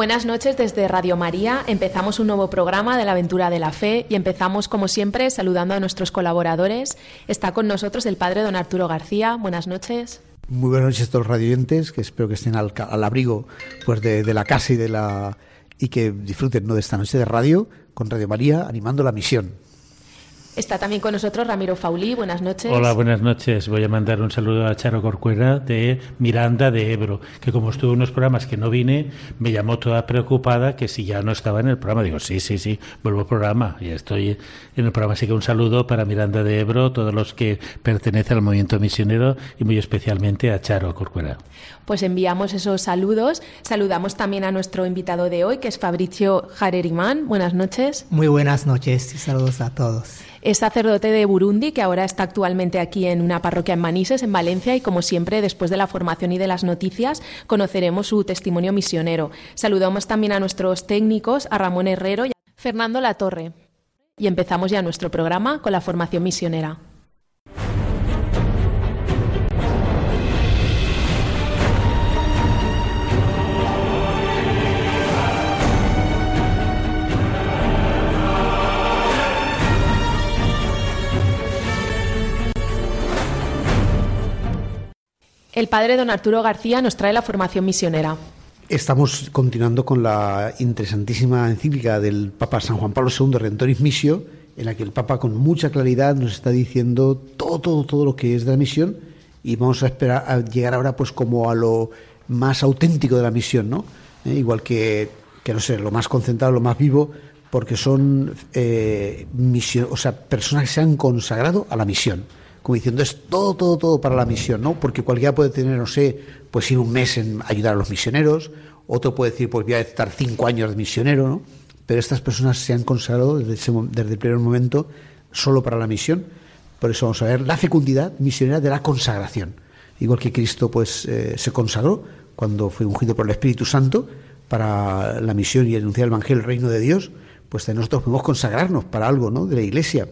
Buenas noches desde Radio María. Empezamos un nuevo programa de la aventura de la fe y empezamos como siempre saludando a nuestros colaboradores. Está con nosotros el padre don Arturo García. Buenas noches. Muy buenas noches a todos los radioyentes, que espero que estén al, abrigo pues de, de, la casa y de la y que disfruten ¿no? de esta noche de radio con Radio María animando la misión. Está también con nosotros Ramiro Faulí. Buenas noches. Hola, buenas noches. Voy a mandar un saludo a Charo Corcuera de Miranda de Ebro, que como estuvo en unos programas que no vine, me llamó toda preocupada que si ya no estaba en el programa. Digo, sí, sí, sí, vuelvo al programa. Y estoy en el programa. Así que un saludo para Miranda de Ebro, todos los que pertenecen al movimiento misionero y muy especialmente a Charo Corcuera. Pues enviamos esos saludos. Saludamos también a nuestro invitado de hoy, que es Fabricio Jarerimán. Buenas noches. Muy buenas noches y saludos a todos. Es sacerdote de Burundi, que ahora está actualmente aquí en una parroquia en Manises, en Valencia, y como siempre, después de la formación y de las noticias, conoceremos su testimonio misionero. Saludamos también a nuestros técnicos, a Ramón Herrero y a Fernando Latorre. Y empezamos ya nuestro programa con la formación misionera. El padre don Arturo García nos trae la formación misionera. Estamos continuando con la interesantísima encíclica del Papa San Juan Pablo II, Rentoris Missio, en la que el Papa con mucha claridad nos está diciendo todo, todo, todo lo que es de la misión y vamos a esperar a llegar ahora pues como a lo más auténtico de la misión, ¿no? Eh, igual que, que, no sé, lo más concentrado, lo más vivo, porque son eh, misión, o sea, personas que se han consagrado a la misión como diciendo es todo, todo, todo para la misión, ¿no? Porque cualquiera puede tener, no sé, pues ir un mes en ayudar a los misioneros, otro puede decir, pues voy a estar cinco años de misionero, ¿no? Pero estas personas se han consagrado desde, desde el primer momento solo para la misión. Por eso vamos a ver la fecundidad misionera de la consagración. Igual que Cristo pues eh, se consagró cuando fue ungido por el Espíritu Santo para la misión y anunciar el Evangelio, el reino de Dios, pues nosotros podemos consagrarnos para algo, ¿no? De la Iglesia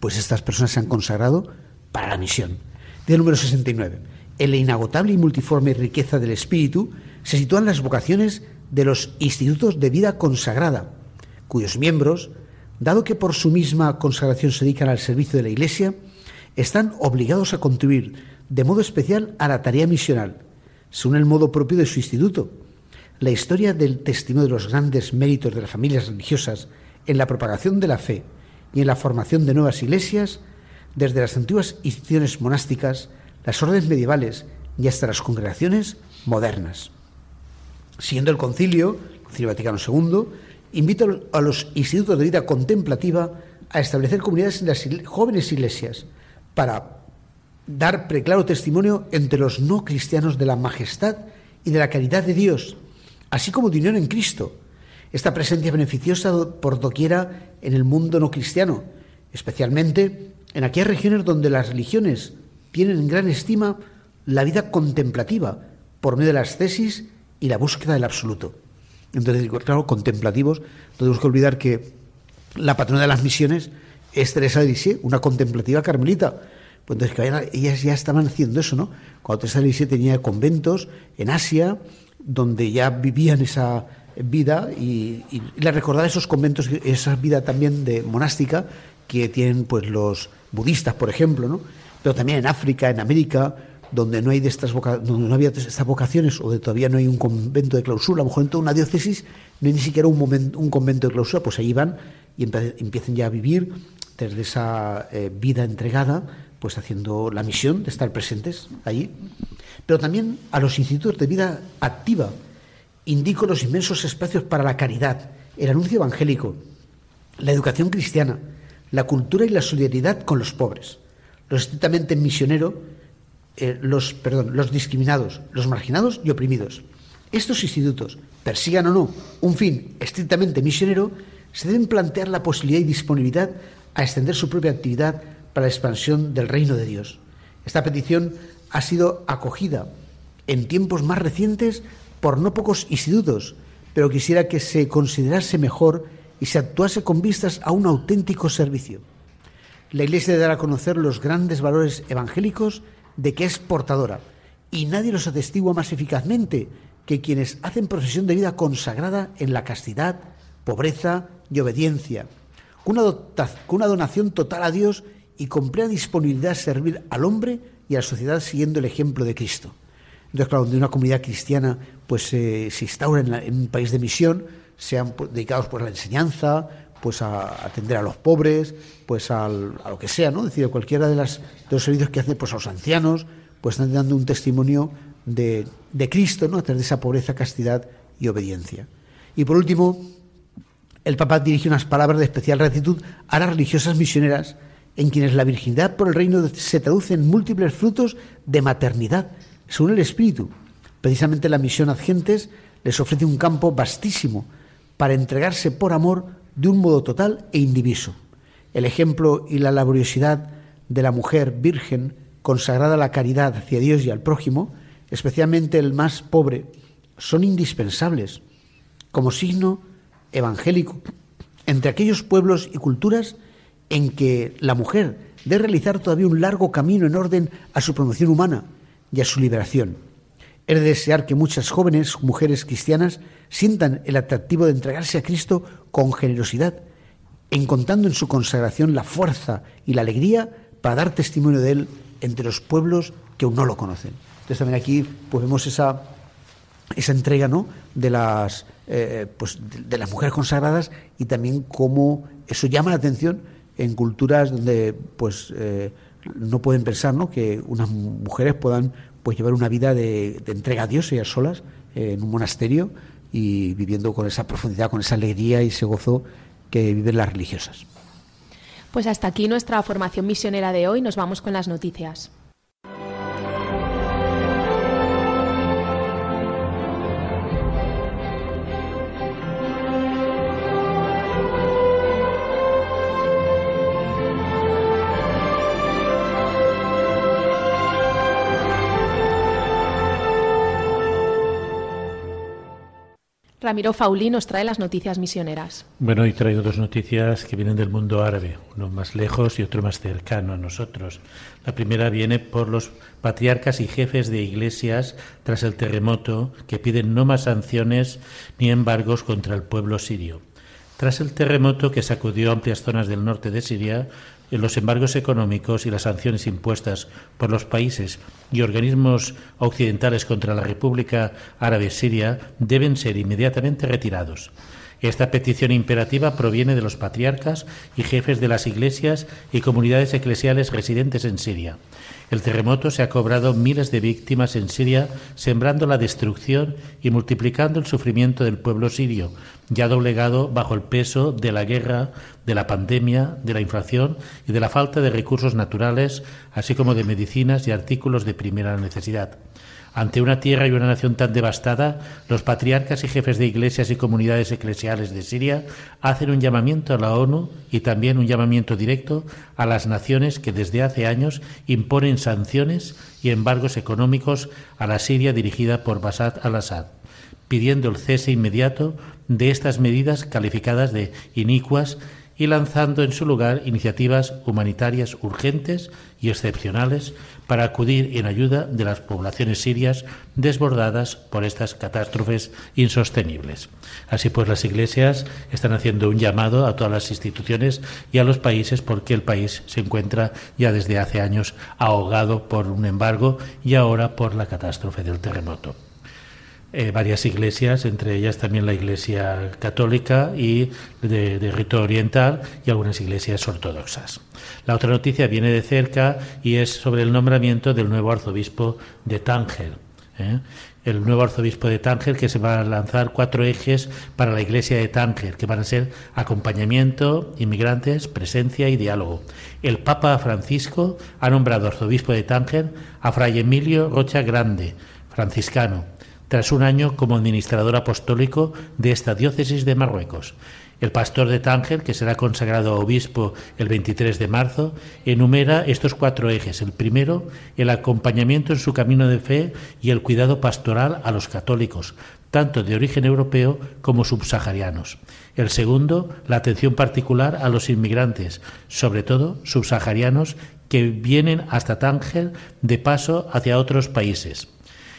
pues estas personas se han consagrado para la misión. Día número 69. En la inagotable y multiforme riqueza del espíritu se sitúan las vocaciones de los institutos de vida consagrada, cuyos miembros, dado que por su misma consagración se dedican al servicio de la Iglesia, están obligados a contribuir de modo especial a la tarea misional, según el modo propio de su instituto. La historia del testimonio de los grandes méritos de las familias religiosas en la propagación de la fe y en la formación de nuevas iglesias, desde las antiguas instituciones monásticas, las órdenes medievales y hasta las congregaciones modernas. Siendo el concilio, el Concilio Vaticano II, invita a los institutos de vida contemplativa a establecer comunidades en las jóvenes iglesias para dar preclaro testimonio entre los no cristianos de la majestad y de la caridad de Dios, así como de unión en Cristo, esta presencia beneficiosa por doquiera en el mundo no cristiano, especialmente en aquellas regiones donde las religiones tienen en gran estima la vida contemplativa por medio de las tesis y la búsqueda del absoluto. Entonces, claro, contemplativos, no tenemos que olvidar que la patrona de las misiones es Teresa de Lisieux, una contemplativa carmelita. Pues entonces, que ellas ya estaban haciendo eso, ¿no? Cuando Teresa de Lisieux tenía conventos en Asia, donde ya vivían esa, vida y, y, la recordar esos conventos, esa vida también de monástica que tienen pues los budistas, por ejemplo, ¿no? pero también en África, en América, donde no hay de estas donde no había estas vocaciones o de todavía no hay un convento de clausura, a lo mejor en toda una diócesis no hay ni siquiera un, momento, un convento de clausura, pues ahí van y empiezan ya a vivir desde esa eh, vida entregada, pues haciendo la misión de estar presentes allí. Pero también a los institutos de vida activa, indico los inmensos espacios para la caridad, el anuncio evangélico, la educación cristiana, la cultura y la solidaridad con los pobres, los estrictamente misioneros, eh, los, perdón, los discriminados, los marginados y oprimidos. Estos institutos, persigan o no un fin estrictamente misionero, se deben plantear la posibilidad y disponibilidad a extender su propia actividad para la expansión del reino de Dios. Esta petición ha sido acogida en tiempos más recientes por no pocos institutos, pero quisiera que se considerase mejor y se actuase con vistas a un auténtico servicio. La Iglesia debe dar a conocer los grandes valores evangélicos de que es portadora, y nadie los atestigua más eficazmente que quienes hacen profesión de vida consagrada en la castidad, pobreza y obediencia, con una, donación total a Dios y con plena disponibilidad a servir al hombre y a la sociedad siguiendo el ejemplo de Cristo. Entonces, claro, donde una comunidad cristiana pues, se instaura en, un país de misión, sean pues, dedicados pues, a la enseñanza, pues a atender a los pobres, pues a lo que sea, ¿no? Es decir, cualquiera de, las, de los servicios que hacen pues, a los ancianos, pues están dando un testimonio de, de Cristo, ¿no? A través de esa pobreza, castidad y obediencia. Y por último, el Papa dirige unas palabras de especial gratitud a las religiosas misioneras, en quienes la virginidad por el reino se traduce en múltiples frutos de maternidad, según el Espíritu. Precisamente la misión Adgentes les ofrece un campo vastísimo para entregarse por amor de un modo total e indiviso. El ejemplo y la laboriosidad de la mujer virgen consagrada a la caridad hacia Dios y al prójimo, especialmente el más pobre, son indispensables como signo evangélico entre aquellos pueblos y culturas en que la mujer debe realizar todavía un largo camino en orden a su promoción humana y a su liberación. Es de desear que muchas jóvenes mujeres cristianas sientan el atractivo de entregarse a Cristo con generosidad, encontrando en su consagración la fuerza y la alegría para dar testimonio de Él entre los pueblos que aún no lo conocen. Entonces también aquí pues, vemos esa, esa entrega ¿no? de, las, eh, pues, de, las mujeres consagradas y también cómo eso llama la atención en culturas donde pues eh, no pueden pensar ¿no? que unas mujeres puedan pues llevar una vida de, entrega a Dios ellas solas eh, en un monasterio y viviendo con esa profundidad, con esa alegría y ese gozo que viven las religiosas. Pues hasta aquí nuestra formación misionera de hoy. Nos vamos con las noticias. Ramiro Faulí nos trae las noticias misioneras. Bueno, hoy traigo dos noticias que vienen del mundo árabe, uno más lejos y otro más cercano a nosotros. La primera viene por los patriarcas y jefes de iglesias tras el terremoto que piden no más sanciones ni embargos contra el pueblo sirio. Tras el terremoto que sacudió amplias zonas del norte de Siria, los embargos económicos y las sanciones impuestas por los países y organismos occidentales contra la República Árabe Siria deben ser inmediatamente retirados. Esta petición imperativa proviene de los patriarcas y jefes de las iglesias y comunidades eclesiales residentes en Siria. El terremoto se ha cobrado miles de víctimas en Siria, sembrando la destrucción y multiplicando el sufrimiento del pueblo sirio, ya doblegado bajo el peso de la guerra, de la pandemia, de la inflación y de la falta de recursos naturales, así como de medicinas y artículos de primera necesidad. Ante una tierra y una nación tan devastada, los patriarcas y jefes de iglesias y comunidades eclesiales de Siria hacen un llamamiento a la ONU y también un llamamiento directo a las naciones que desde hace años imponen sanciones y embargos económicos a la Siria dirigida por Bashar al-Assad, pidiendo el cese inmediato de estas medidas calificadas de inicuas y lanzando en su lugar iniciativas humanitarias urgentes y excepcionales para acudir en ayuda de las poblaciones sirias desbordadas por estas catástrofes insostenibles. Así pues, las iglesias están haciendo un llamado a todas las instituciones y a los países porque el país se encuentra ya desde hace años ahogado por un embargo y ahora por la catástrofe del terremoto. Eh, varias iglesias, entre ellas también la Iglesia católica y de, rito oriental y algunas iglesias ortodoxas. La otra noticia viene de cerca y es sobre el nombramiento del nuevo arzobispo de Tánger. ¿eh? El nuevo arzobispo de Tánger que se va a lanzar cuatro ejes para la iglesia de Tánger, que van a ser acompañamiento, inmigrantes, presencia y diálogo. El Papa Francisco ha nombrado arzobispo de Tánger a Fray Emilio Rocha Grande, franciscano tras un año como administrador apostólico de esta diócesis de Marruecos. El pastor de Tánger, que será consagrado obispo el 23 de marzo, enumera estos cuatro ejes. El primero, el acompañamiento en su camino de fe y el cuidado pastoral a los católicos, tanto de origen europeo como subsaharianos. El segundo, la atención particular a los inmigrantes, sobre todo subsaharianos que vienen hasta Tánger de paso hacia otros países.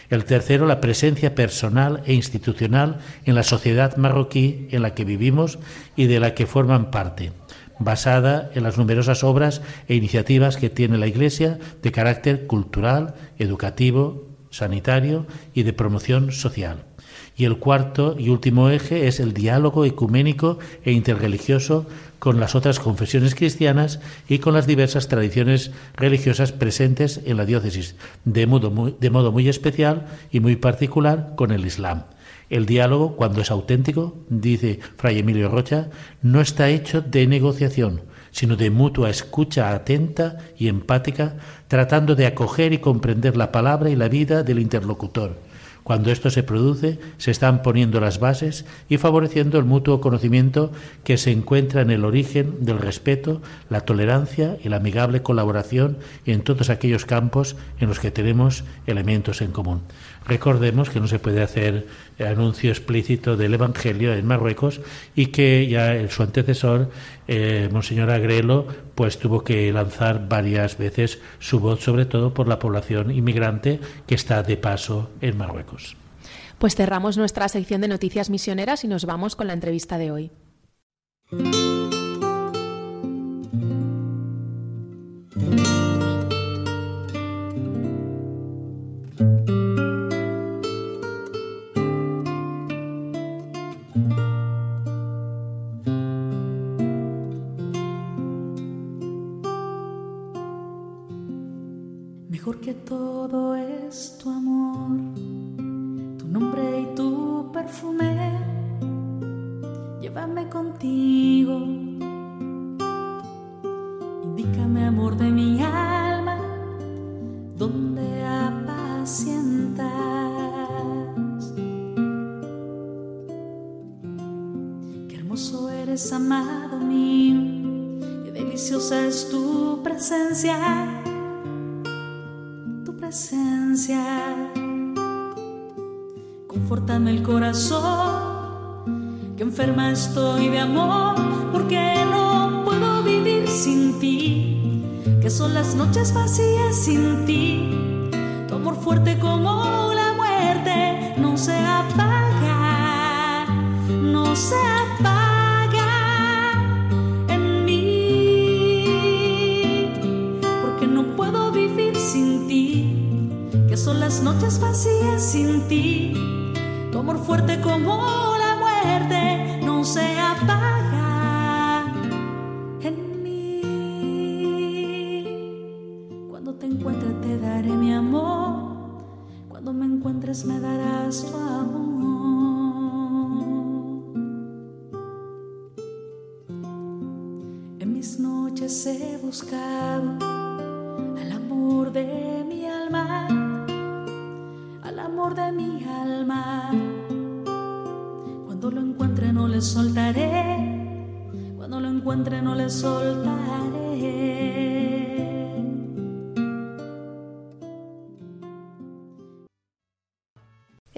El tercero, la presencia personal e institucional en la sociedad marroquí en la que vivimos y de la que forman parte, basada en las numerosas obras e iniciativas que tiene la Iglesia de carácter cultural, educativo, sanitario y de promoción social. Y el cuarto y último eje es el diálogo ecuménico e interreligioso con las otras confesiones cristianas y con las diversas tradiciones religiosas presentes en la diócesis, de modo muy, de modo muy especial y muy particular con el Islam. El diálogo, cuando es auténtico, dice Fray Emilio Rocha, no está hecho de negociación, sino de mutua escucha atenta y empática, tratando de acoger y comprender la palabra y la vida del interlocutor cuando esto se produce, se están poniendo las bases y favoreciendo el mutuo conocimiento que se encuentra en el origen del respeto, la tolerancia y la amigable colaboración en todos aquellos campos en los que tenemos elementos en común. Recordemos que no se puede hacer anuncio explícito del Evangelio en Marruecos y que ya su antecesor, eh, Monseñor Agrelo, pues tuvo que lanzar varias veces su voz, sobre todo por la población inmigrante que está de paso en Marruecos. Pues cerramos nuestra sección de noticias misioneras y nos vamos con la entrevista de hoy.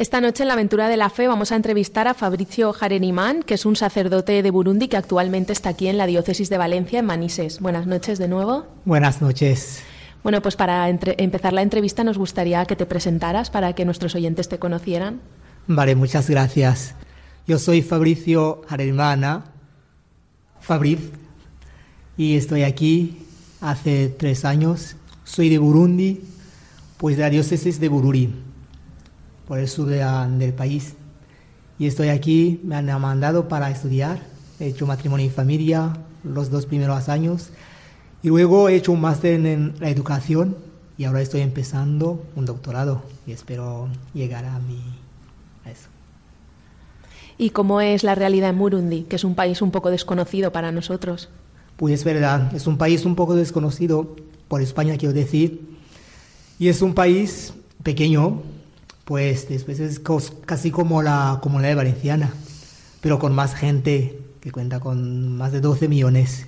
Esta noche en la aventura de la fe vamos a entrevistar a Fabrizio Jarenimán, que es un sacerdote de Burundi que actualmente está aquí en la diócesis de Valencia, en Manises. Buenas noches de nuevo. Buenas noches. Bueno, pues para empezar la entrevista nos gustaría que te presentaras para que nuestros oyentes te conocieran. Vale, muchas gracias. Yo soy Fabricio Jaremana, Fabriz, y estoy aquí hace tres años. Soy de Burundi, pues de la diócesis de Bururi, por el sur del país. Y estoy aquí, me han mandado para estudiar. He hecho matrimonio y familia los dos primeros años. Y luego he hecho un máster en la educación y ahora estoy empezando un doctorado y espero llegar a mi a eso y cómo es la realidad en Burundi, que es un país un poco desconocido para nosotros. Pues es verdad, es un país un poco desconocido por España, quiero decir, y es un país pequeño, pues después es casi como la comunidad valenciana, pero con más gente, que cuenta con más de 12 millones.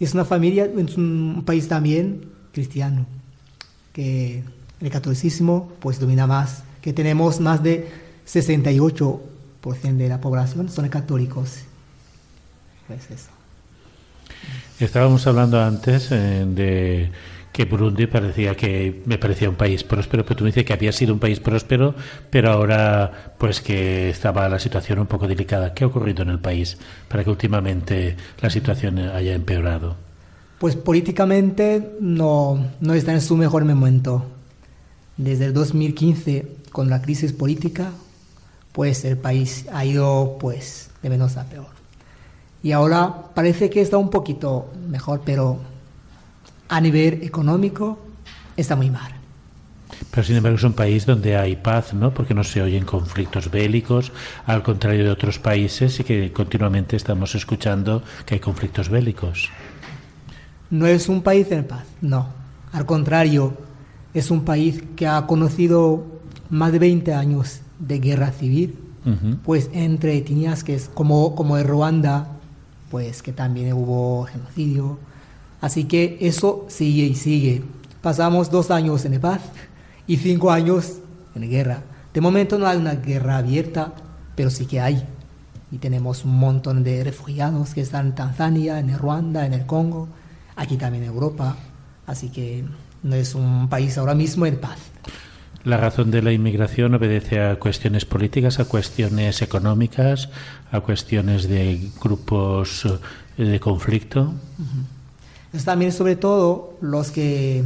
Es una familia, es un país también cristiano, que el catolicismo pues domina más, que tenemos más de 68% de la población son católicos. Pues eso. Estábamos hablando antes eh, de que Burundi parecía que me parecía un país próspero, pero tú me dices que había sido un país próspero, pero ahora pues que estaba la situación un poco delicada. ¿Qué ha ocurrido en el país para que últimamente la situación haya empeorado? Pues políticamente no, no está en su mejor momento. Desde el 2015, con la crisis política, pues el país ha ido pues de menos a peor. Y ahora parece que está un poquito mejor, pero a nivel económico está muy mal. Pero sin embargo es un país donde hay paz, ¿no? Porque no se oyen conflictos bélicos, al contrario de otros países y que continuamente estamos escuchando que hay conflictos bélicos. No es un país en paz, no. Al contrario, es un país que ha conocido más de 20 años de guerra civil, pues entre etnias que es como, como en Ruanda, pues que también hubo genocidio, Así que eso sigue y sigue. Pasamos dos años en paz y cinco años en guerra. De momento no hay una guerra abierta, pero sí que hay. Y tenemos un montón de refugiados que están en Tanzania, en Ruanda, en el Congo, aquí también en Europa. Así que no es un país ahora mismo en paz. ¿La razón de la inmigración obedece a cuestiones políticas, a cuestiones económicas, a cuestiones de grupos eh, de conflicto? Es también sobre todo los que,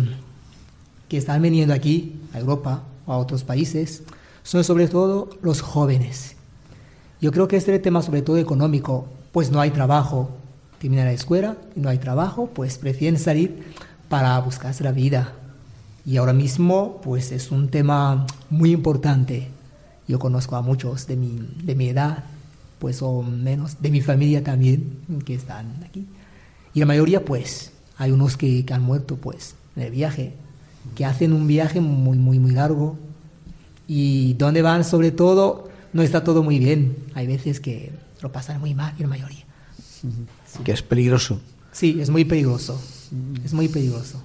que están viniendo aquí, a Europa o a otros países, son sobre todo los jóvenes. Yo creo que este es el tema sobre todo económico, pues no hay trabajo, terminan la escuela y no hay trabajo, pues prefieren salir para buscarse la vida. Y ahora mismo, pues es un tema muy importante. Yo conozco a muchos de mi, de mi edad, pues o menos, de mi familia también, que están aquí. Y la mayoría, pues, hay unos que, han muerto pues en el viaje, que hacen un viaje muy, muy, muy largo y donde van sobre todo no está todo muy bien. Hay veces que lo pasan muy mal, la mayoría. Que es peligroso. Sí, es muy peligroso. Es muy peligroso.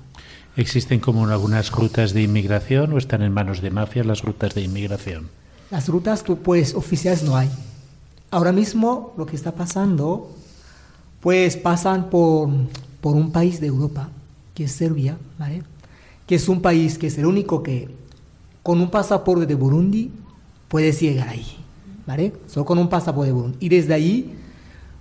¿Existen como algunas rutas de inmigración o están en manos de mafias las rutas de inmigración? Las rutas, pues, oficiales no hay. Ahora mismo lo que está pasando, pues pasan por por un país de Europa, que es Serbia, ¿vale? que es un país que es el único que con un pasaporte de Burundi puedes llegar ahí, ¿vale? Solo con un pasaporte de Burundi. Y desde ahí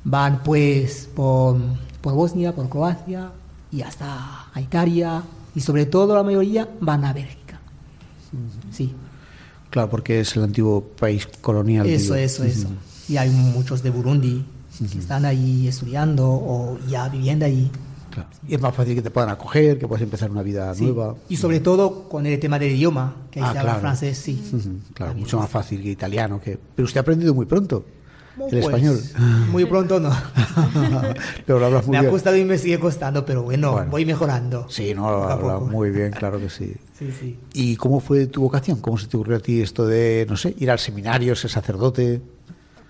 van pues por, por Bosnia, por Croacia y hasta Italia y sobre todo la mayoría van a Bélgica. Sí. Claro, porque es el antiguo país colonial. Eso, eso, eso. Y hay muchos de Burundi que están ahí estudiando o ya viviendo ahí. Y es más fácil que te puedan acoger, que puedas empezar una vida nueva. Y sobre todo con el tema del idioma, que ahí ah, francés, sí. Claro, mucho más fácil que italiano. Que... Pero usted ha aprendido muy pronto. el pues, español. Muy pronto no. pero lo hablas muy me ha costado y me sigue costando, pero bueno, voy mejorando. Sí, no, lo hablas muy bien, claro que sí. sí, sí. ¿Y cómo fue tu vocación? ¿Cómo se te ocurrió a ti esto de, no sé, ir al seminario, ser sacerdote?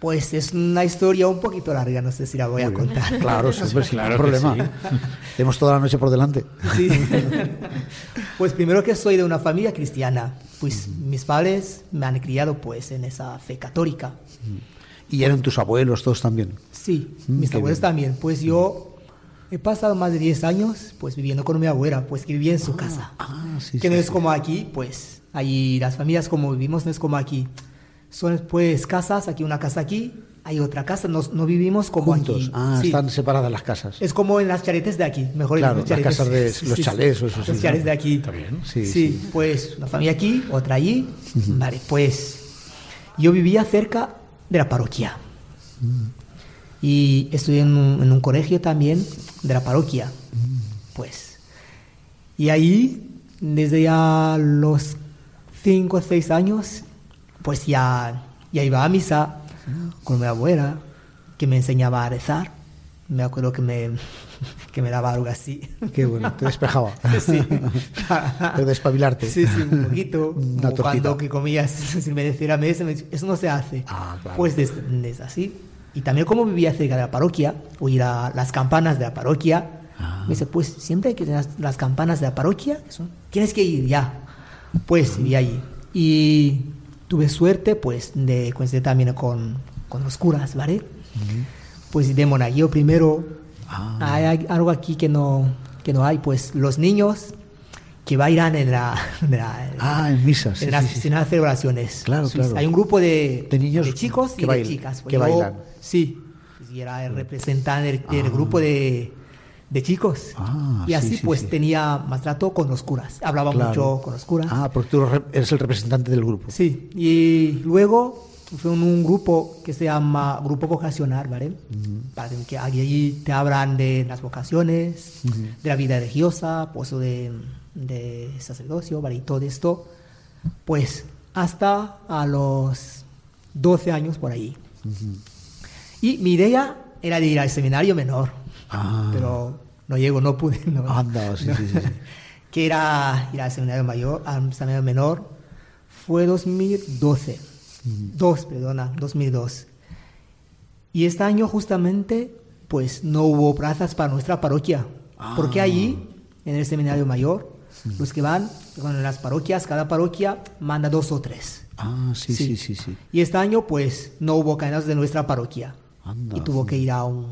Pues es una historia un poquito larga, no sé si la voy a contar. Claro, siempre sin problema. Tenemos toda la noche por delante. Sí. pues primero que soy de una familia cristiana, pues mis padres me han criado pues en esa fe católica. ¿Y eran tus abuelos todos también? Sí, mm, mis abuelos también. Pues yo he pasado más de 10 años pues viviendo con mi abuela, pues que vivía en su ah, casa. Ah, sí, que no es como aquí, pues ahí las familias como vivimos no es como aquí son pues casas, aquí una casa aquí, hay otra casa, no, no vivimos como Juntos. Ah, están separadas las casas. Es como en las charetes de aquí, mejor claro, las casas de los chalés o eso. Los chalés de aquí. También. Sí, sí, pues una familia aquí, otra allí. Vale, pues yo vivía cerca de la parroquia. Y estudié en un, en un, colegio también de la parroquia. Pues. Y ahí, desde ya los cinco o seis años, pues ya, ya iba a misa con mi abuela, que me enseñaba a rezar, me acuerdo que me, que me daba algo así. Qué bueno, te despejaba. Sí. Te despabilarte. Sí, sí, un poquito. Una cuando que comías sin merecer a mesa, me dice, eso no se hace. Ah, claro. Pues desde así. Y también como vivía cerca de la parroquia, oír a las campanas de la parroquia, Ah. me dice, pues siempre hay que tener las, campanas de la parroquia, que son- tienes que ir ya. Pues vi allí. Y tuve suerte, pues, de coincidir también con, con los curas, ¿vale? Pues de monaguillo primero, Ah. hay, algo aquí que no, que no hay, pues los niños que bailan en la, en la- Ah, en misas. sí, en, las, sí, sí, sí. en las celebraciones. Claro, Sí, claro. Hay un grupo de, De niños chicos que y bailan- de chicas. que Yo- bailan. Sí, y era el representante del, del grupo de, de chicos. Ah, y sí, así sí, pues sí. tenía más trato con los curas. Hablaba Claro. mucho con los curas. Ah, porque tú re- eres el representante del grupo. Sí, y luego fue un, un grupo que se llama Grupo Vocacional, ¿vale? Para que allí te hablan de las vocaciones, de la vida religiosa, pues de, de sacerdocio, ¿vale? Y todo esto, pues hasta a los 12 años por ahí. Y mi idea era de ir al seminario menor, Ah. pero no llego, no pude. No, Anda, sí, no. sí, sí, sí. que era ir al seminario mayor, al seminario menor, fue 2012. Dos, perdona, 2002. Y este año justamente, pues no hubo plazas para nuestra parroquia, porque allí, en el seminario mayor, los que van con las parroquias, cada parroquia manda dos o tres. Ah, sí, sí, Sí. sí, sí. Y este año, pues, no hubo cadenas de nuestra parroquia. Anda. y tuvo que ir a un,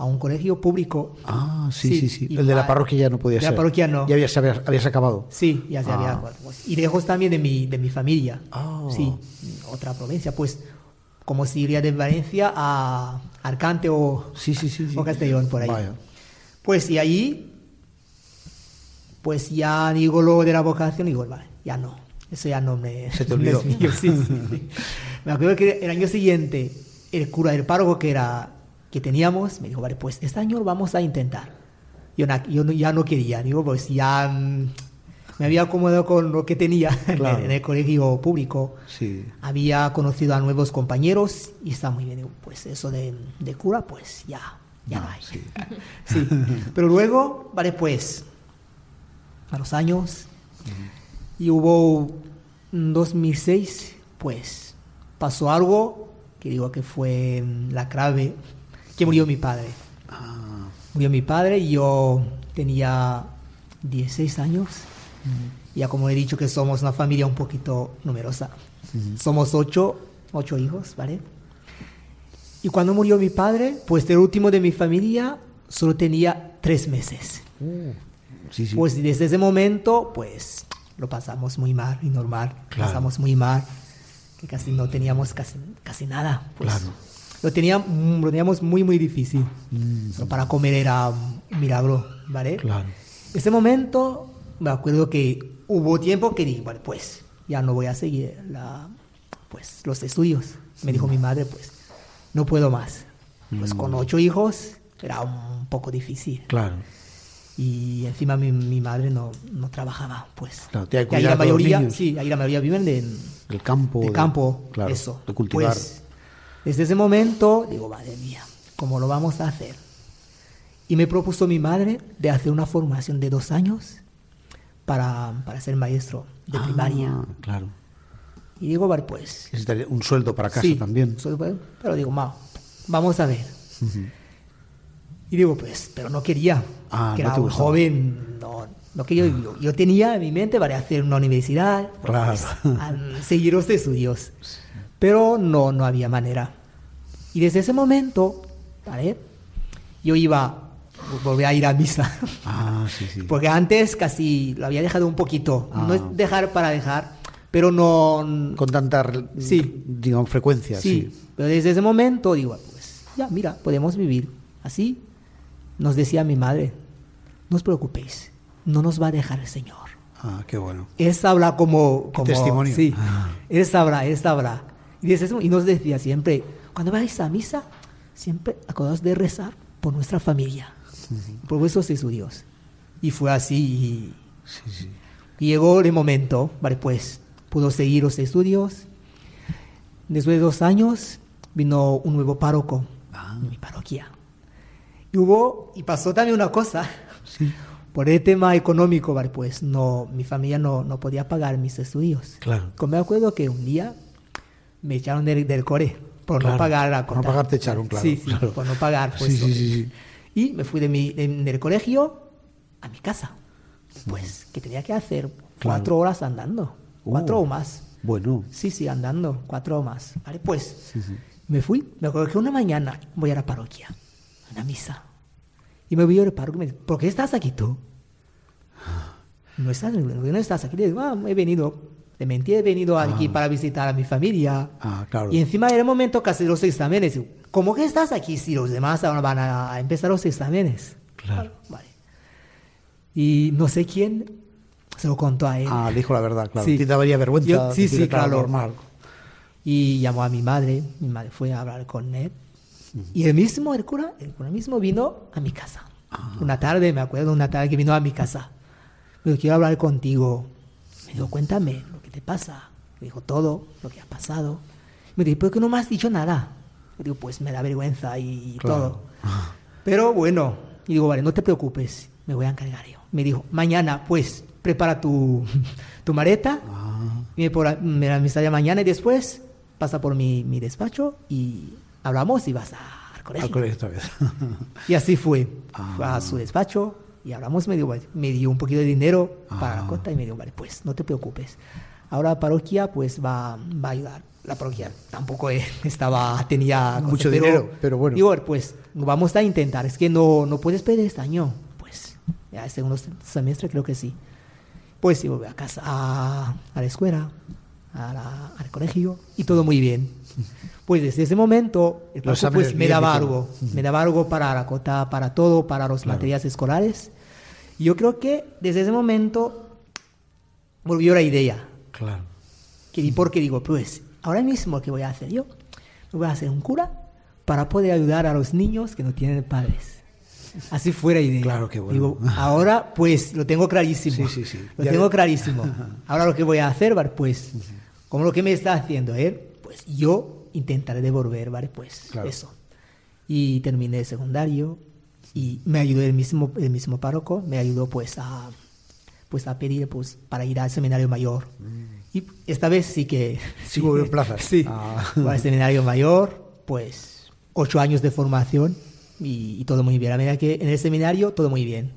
a un colegio público. Ah, sí, sí, sí. El de la parroquia ya no podía de ser. la parroquia no. Ya habías, habías, habías acabado. Sí, ya se había. Ah. pues, y lejos también de mi, de mi familia. Oh. Sí, otra provincia. Pues, como si iría de Valencia a Arcante o, Sí, sí, sí. o Castellón, por ahí. Vaya. Pues, y allí, pues ya digo lo de la vocación, digo, vale, ya no. Eso ya no me. Se te olvidó. Me acuerdo que el año siguiente, el cura del párroco que era que teníamos, me dijo, vale, pues este año lo vamos a intentar. Yo, na- yo no- ya no quería, digo, pues ya mm, me había acomodado con lo que tenía en el- Claro. en el colegio público. Sí. Había conocido a nuevos compañeros y está muy bien. Digo, pues eso de, de cura, pues ya, ya no, No, hay. sí. Sí. Pero luego, vale, pues, a los años, y hubo en 2006, pues, pasó algo que digo que fue mm, la clave, que murió mi padre. Ah, Murió mi padre y yo tenía 16 años. Ya como he dicho que somos una familia un poquito numerosa. Somos ocho, ocho hijos, ¿vale? Y cuando murió mi padre, pues el último de mi familia solo tenía tres meses. sí, sí. Pues desde ese momento, pues lo pasamos muy mal y normal. Claro. Pasamos muy mal, que casi no teníamos casi, casi nada. Pues, Claro. Lo, tenía, mm, lo teníamos muy, muy difícil. Mm, para comer era un milagro, ¿vale? claro. Ese momento, me acuerdo que hubo tiempo que dije, bueno, pues ya no voy a seguir la, pues, los estudios. Me dijo mi madre, pues no puedo más. Pues Mm. con ocho hijos era un poco difícil. Claro. Y encima mi, mi madre no, no trabajaba, pues. Claro, Y ahí la mayoría, sí, ahí la mayoría viven de, El campo. de de- campo, claro, eso. De cultivar. Pues, desde ese momento, digo, madre mía, ¿cómo lo vamos a hacer? Y me propuso mi madre de hacer una formación de dos años para, para ser maestro de Ah, primaria. Claro. Y digo, vale, pues. Necesitaría un sueldo para casa sí, también. pero digo, ma, vamos a ver. Y digo, pues, pero no quería. Ah, que no era un joven, no, no quería. Yo, yo tenía en mi mente para hacer una universidad, Claro. pues, seguir los estudios. Pero no, no había manera. Y desde ese momento, ¿vale? Yo iba, volví a ir a misa. Ah, sí, sí. Porque antes casi lo había dejado un poquito. No es Ah. dejar para dejar, pero no. Con tanta, Sí. digamos, frecuencia. Sí, Sí. pero desde ese momento digo, pues ya, mira, podemos vivir así. Nos decía mi madre, no os preocupéis, no nos va a dejar el Señor. Ah, qué bueno. Él sabrá como... como testimonio. Sí, Ah. Él sabrá, Él sabrá. Y, ese- y nos decía siempre, cuando vais a misa, siempre acordaos de rezar por nuestra familia, por vuestros estudios. Y fue así y Sí, sí. llegó el momento, vale, pues pudo seguir los estudios. Después de dos años vino un nuevo párroco Ah. en mi parroquia. Y hubo, y pasó también una cosa. Por el tema económico, ¿vale? pues no, mi familia no, no podía pagar mis estudios. Claro. Como me acuerdo que un día me echaron del, del core por Claro, no pagar la por no cuota. pagar te echaron, claro, Sí, sí, claro. por no pagar. Pues, Sí, sí. Y me fui de mi, de- del colegio a mi casa. Pues, ¿qué tenía que hacer? Cuatro horas andando. Cuatro Uh. o más. Bueno, Sí, sí, andando, cuatro o más. Vale, pues me fui. Me acuerdo que una mañana voy a la parroquia, a la misa. Y me voy al parroquia y me dice, ¿por qué estás aquí tú? No estás, no estás aquí. Le digo, ah, he venido, de mentira, he venido aquí para visitar a mi familia. Ah, claro. Y encima era el momento casi de los exámenes. ¿Cómo que estás aquí si los demás ahora van a, empezar los exámenes? Claro. Vale. Y no sé quién se lo contó a él. ah, dijo la verdad, claro. Sí. Te daría vergüenza. Yo- sí, sí, claro. normal. Y llamó a mi madre, mi madre fue a hablar con él. Y el mismo, el cura, el cura mismo vino a mi casa. Una tarde, me acuerdo, una tarde que vino a mi casa. Dijo, quiero hablar contigo. Me dijo, cuéntame lo que te pasa. Me dijo todo lo que ha pasado. Me dijo, ¿por qué no me has dicho nada? Me digo, pues me da vergüenza y, Claro. todo. Pero bueno, y digo, vale, no te preocupes, me voy a encargar yo. Me dijo, mañana, pues, prepara tu, tu maleta, Ah, viene por me la amistad mañana y después pasa por mi, mi despacho y hablamos y vas a- al colegio. al colegio otra vez. Y así fue. Ah. Fue a su despacho y hablamos, me dio, vale, me dio un poquito de dinero para Ah. la cuota y me dijo, vale, pues no te preocupes. Ahora la parroquia pues va, va a ayudar. La parroquia tampoco eh, estaba, tenía Mucho dinero, pero bueno. Digo, pues vamos a intentar. Es que no, no puedes perder este año. Pues ya el segundo semestre creo que sí. Pues yo voy a casa, a, a la escuela, a la- al colegio y todo muy bien. Pues desde ese momento el banco, pues me daba algo, me daba algo para la cota, para todo, para los Claro. materiales escolares. Yo creo que desde ese momento volvió la idea. claro. Que, ¿Y por qué digo? Pues ahora mismo, ¿qué voy a hacer yo? Me voy a hacer un cura para poder ayudar a los niños que no tienen padres. Así fuera idea. Claro, qué bueno. Digo, ahora pues lo tengo clarísimo. Sí, sí, sí. Lo Ya- tengo clarísimo. Ahora lo que voy a hacer. Pues, como lo que me está haciendo él, pues yo intentaré devolver, ¿vale? Pues Claro. eso. Y terminé el secundario y me ayudó el mismo, el mismo párroco, me ayudó pues a, pues a pedir pues para ir al seminario mayor. Y esta vez sí que... Mm. Sí hubo plazas. Sí. Ah. El seminario mayor, pues ocho años de formación y, y todo muy bien. A medida que en el seminario, todo muy bien.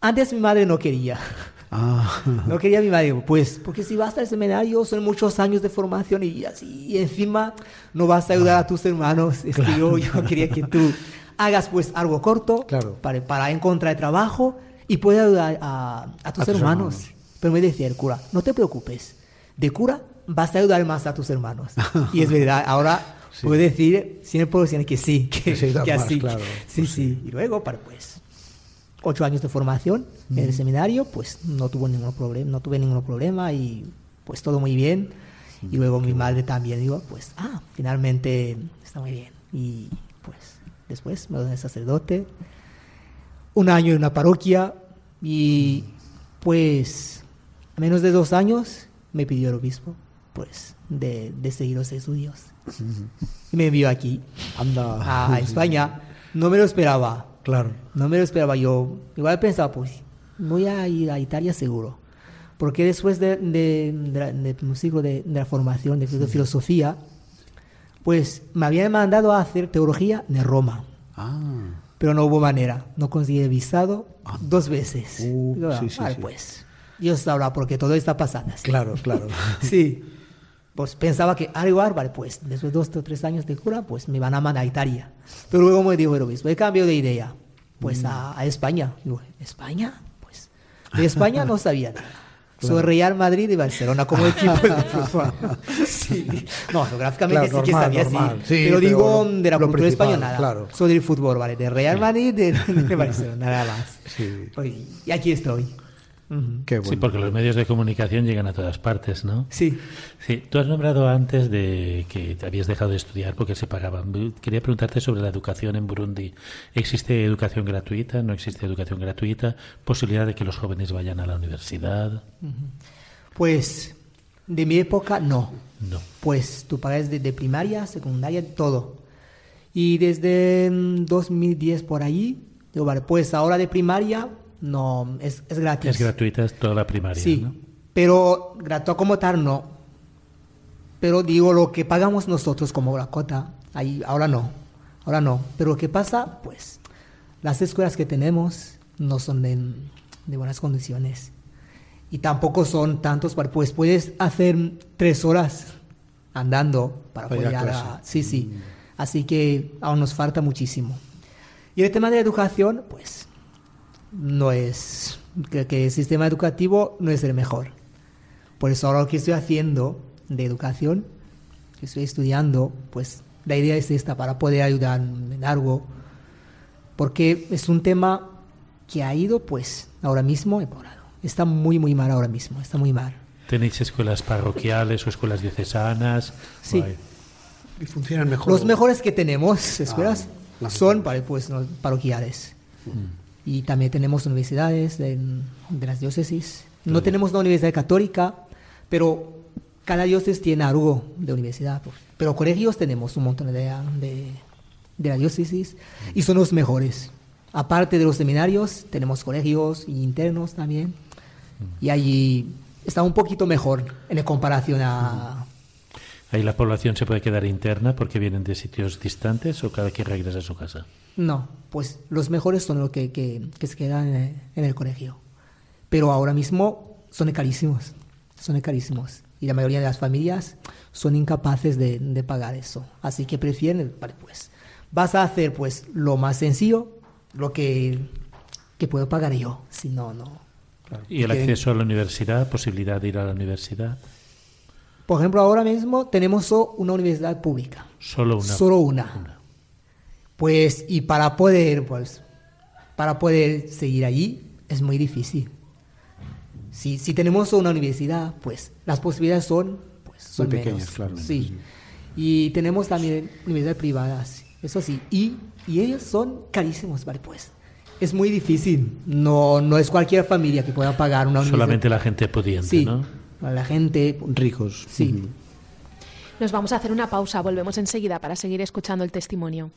Antes mi madre no quería. Ah, No quería mi madre, pues, porque si vas al seminario son muchos años de formación y así, y encima no vas a ayudar a tus hermanos. Es que yo, yo quería que tú hagas pues algo corto Claro. para, para encontrar trabajo y puedas ayudar a, a tus A hermanos. hermanos. Pero me decía el cura, no te preocupes, de cura vas a ayudar más a tus hermanos. y es verdad, ahora Sí. puedo decir 100% que sí, que, Que que más, así. claro. Sí, Pues sí. Y luego, para pues, ocho años de formación en el seminario, pues no tuvo ningún problema, no tuve ningún problema y pues todo muy bien. Y luego mi madre también digo, pues, ah, finalmente está muy bien. Y pues después me ordené sacerdote, un año en una parroquia y pues a menos de dos años me pidió el obispo, pues, de, de seguir los estudios. Y me envió aquí, anda. a España. No me lo esperaba. Claro. No me lo esperaba yo. Igual pensaba, pues, voy a ir a Italia seguro. Porque después de, de, de, de de, de la formación de, de filosofía, pues me habían mandado a hacer teología en Roma. Ah, Pero no hubo manera. No conseguí el visado dos veces. Uh, Digo, sí, sí, vale, sí. pues, Dios sabrá porque todo está pasando así. claro, claro. Sí. Pues pensaba que al igual, vale, pues después de dos o tres años de cura, pues me van a mandar a Italia. Pero luego me dijo el obispo, he cambiado de idea, pues a, a España. Digo, ¿España? Pues de España no sabía nada. Soy Real Madrid y Barcelona como equipos de fútbol. Sí. No, geográficamente Claro, sí que sabía, normal. sí. Sí, pero pero digo lo- de la cultura española nada. claro. Soy del fútbol, ¿vale? De Real Madrid de, de Barcelona, nada más. Sí. Pues, y aquí estoy. Ujú. Qué bueno. Sí, porque los medios de comunicación llegan a todas partes, ¿no? Sí. Sí, tú has nombrado antes de que te habías dejado de estudiar porque se pagaban. Quería preguntarte sobre la educación en Burundi. ¿Existe educación gratuita? ¿No existe educación gratuita? ¿Posibilidad de que los jóvenes vayan a la universidad? Pues de mi época no. No. Pues tú pagas de, de primaria, secundaria, todo. Y desde 2010 por ahí, digo, vale, pues ahora de primaria no, es, es gratis. Es gratuita es toda la primaria. Sí, ¿no? pero gratuito como tal no. Pero digo, lo que pagamos nosotros como la cota, ahí, ahora no, ahora no. Pero ¿qué pasa? Pues las escuelas que tenemos no son de, de buenas condiciones. Y tampoco son tantos, para- pues puedes hacer tres horas andando para poder a. Sí, sí. Así que aún nos falta muchísimo. Y el tema de la educación, pues no es, creo que el sistema educativo no es el mejor. Por eso ahora lo que estoy haciendo de educación, que estoy estudiando, pues la idea es esta, para poder ayudar en algo, porque es un tema que ha ido, pues, ahora mismo empeorado. Está muy, muy mal ahora mismo, está muy mal. ¿Tenéis escuelas parroquiales o escuelas diocesanas? Sí. Guay. Y funcionan mejor. Los mejores que tenemos, escuelas, Ah, son para, pues, los parroquiales. Y también tenemos universidades de, de las diócesis. No tenemos una universidad católica, pero cada diócesis tiene algo de universidad. pues. Pero colegios tenemos un montón de, de, de la diócesis y son los mejores. Aparte de los seminarios, tenemos colegios internos también. Y allí está un poquito mejor en comparación a, ¿Ahí la población se puede quedar interna porque vienen de sitios distantes o cada quien regresa a su casa? No, pues los mejores son los que, que, que se quedan en el, en el colegio. Pero ahora mismo son carísimos, son carísimos. Y la mayoría de las familias son incapaces de, de pagar eso. Así que prefieren, vale, pues, vas a hacer pues lo más sencillo, lo que, que puedo pagar yo. Si no, no. ¿Y el acceso a la universidad, posibilidad de ir a la universidad? Por ejemplo, ahora mismo tenemos una universidad pública. Solo una. Solo una. Pues, y para poder, pues, para poder seguir allí es muy difícil. Si, si tenemos una universidad, pues, las posibilidades son, pues, son Muy pequeñas, menos. claro. Sí. Y tenemos también universidades privadas, eso sí. Y, y ellos son carísimos, ¿vale? Pues, es muy difícil. No, no es cualquier familia que pueda pagar una universidad. Solamente la gente pudiente, Sí. ¿no? La gente, Ricos. sí. Nos vamos a hacer una pausa, volvemos enseguida para seguir escuchando el testimonio.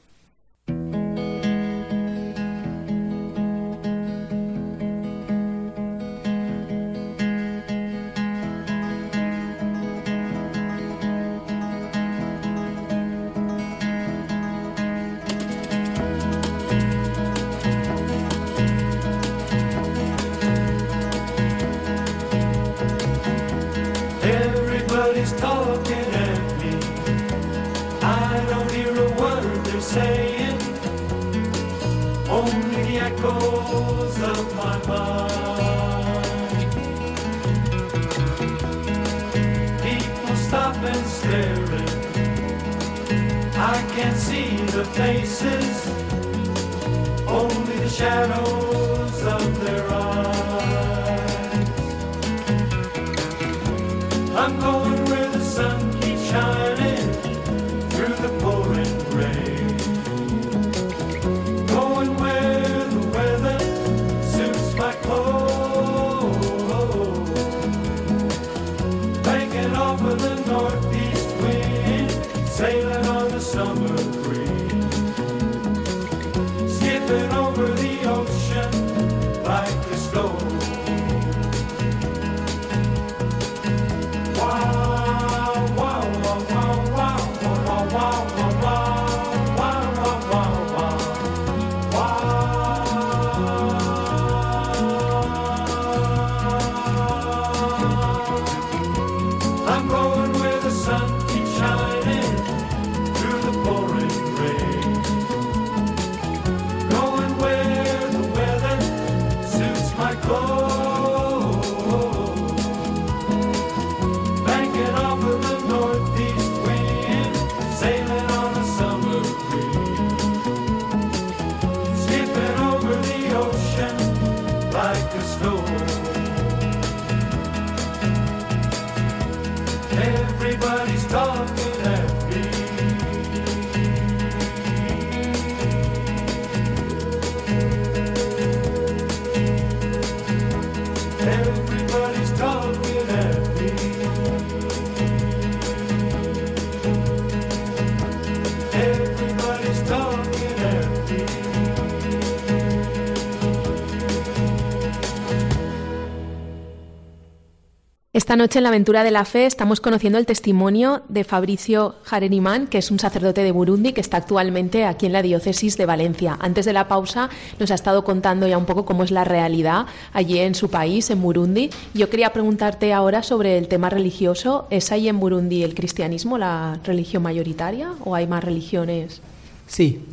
Esta noche en la aventura de la fe estamos conociendo el testimonio de Fabricio Jarenimán, que es un sacerdote de Burundi que está actualmente aquí en la diócesis de Valencia. Antes de la pausa nos ha estado contando ya un poco cómo es la realidad allí en su país, en Burundi. Yo quería preguntarte ahora sobre el tema religioso. ¿Es ahí en Burundi el cristianismo la religión mayoritaria o hay más religiones? Sí,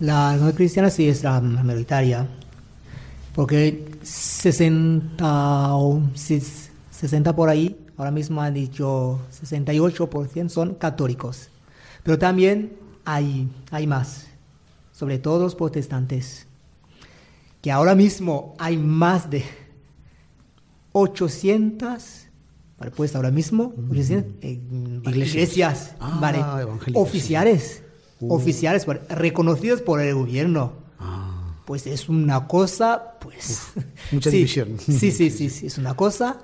la no cristiana sí es la mayoritaria, porque 60 o si- 60 por ahí, ahora mismo han dicho 68% son católicos, pero también hay, hay más, sobre todo los protestantes, que ahora mismo hay más de 800, vale, pues ahora mismo, 800, eh, Iglesias. iglesias, Ah, vale, oficiales, Uh. oficiales, vale, reconocidos por el gobierno. Ah, Pues es una cosa, pues... mucha sí, división. Sí, sí, sí, sí, es una cosa.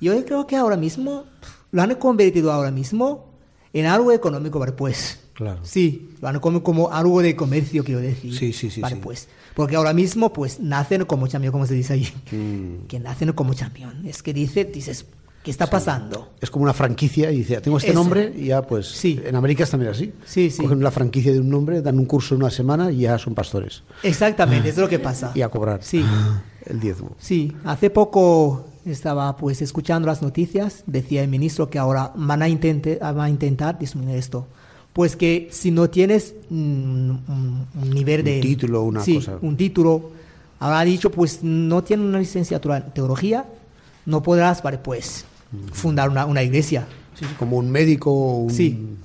Yo creo que ahora mismo lo han convertido ahora mismo en algo económico, ¿vale? Pues. Claro. Sí, lo han como, como algo de comercio, quiero decir. Sí, sí, sí, Vale, sí. pues. Porque ahora mismo, pues, nacen como champion, como se dice allí. Mm. Que nacen como champion. Es que dice, dices, ¿qué está pasando? Es como una franquicia y dice, tengo este nombre y ya pues... Sí. En América es también así. Sí, sí. Cogen la franquicia de un nombre, dan un curso en una semana y ya son pastores. Exactamente, es lo que pasa. Y a cobrar Sí. el diezmo. Sí, hace poco estaba pues escuchando las noticias, decía el ministro que ahora van a, intente- van a intentar disminuir esto. Pues que si no tienes mm, un, nivel Un de... título, una sí, cosa. un título. Ahora ha dicho, pues no tienes una licenciatura en teología, no podrás, vale, pues, fundar una, una iglesia. Sí, sí, como un médico o un... Sí.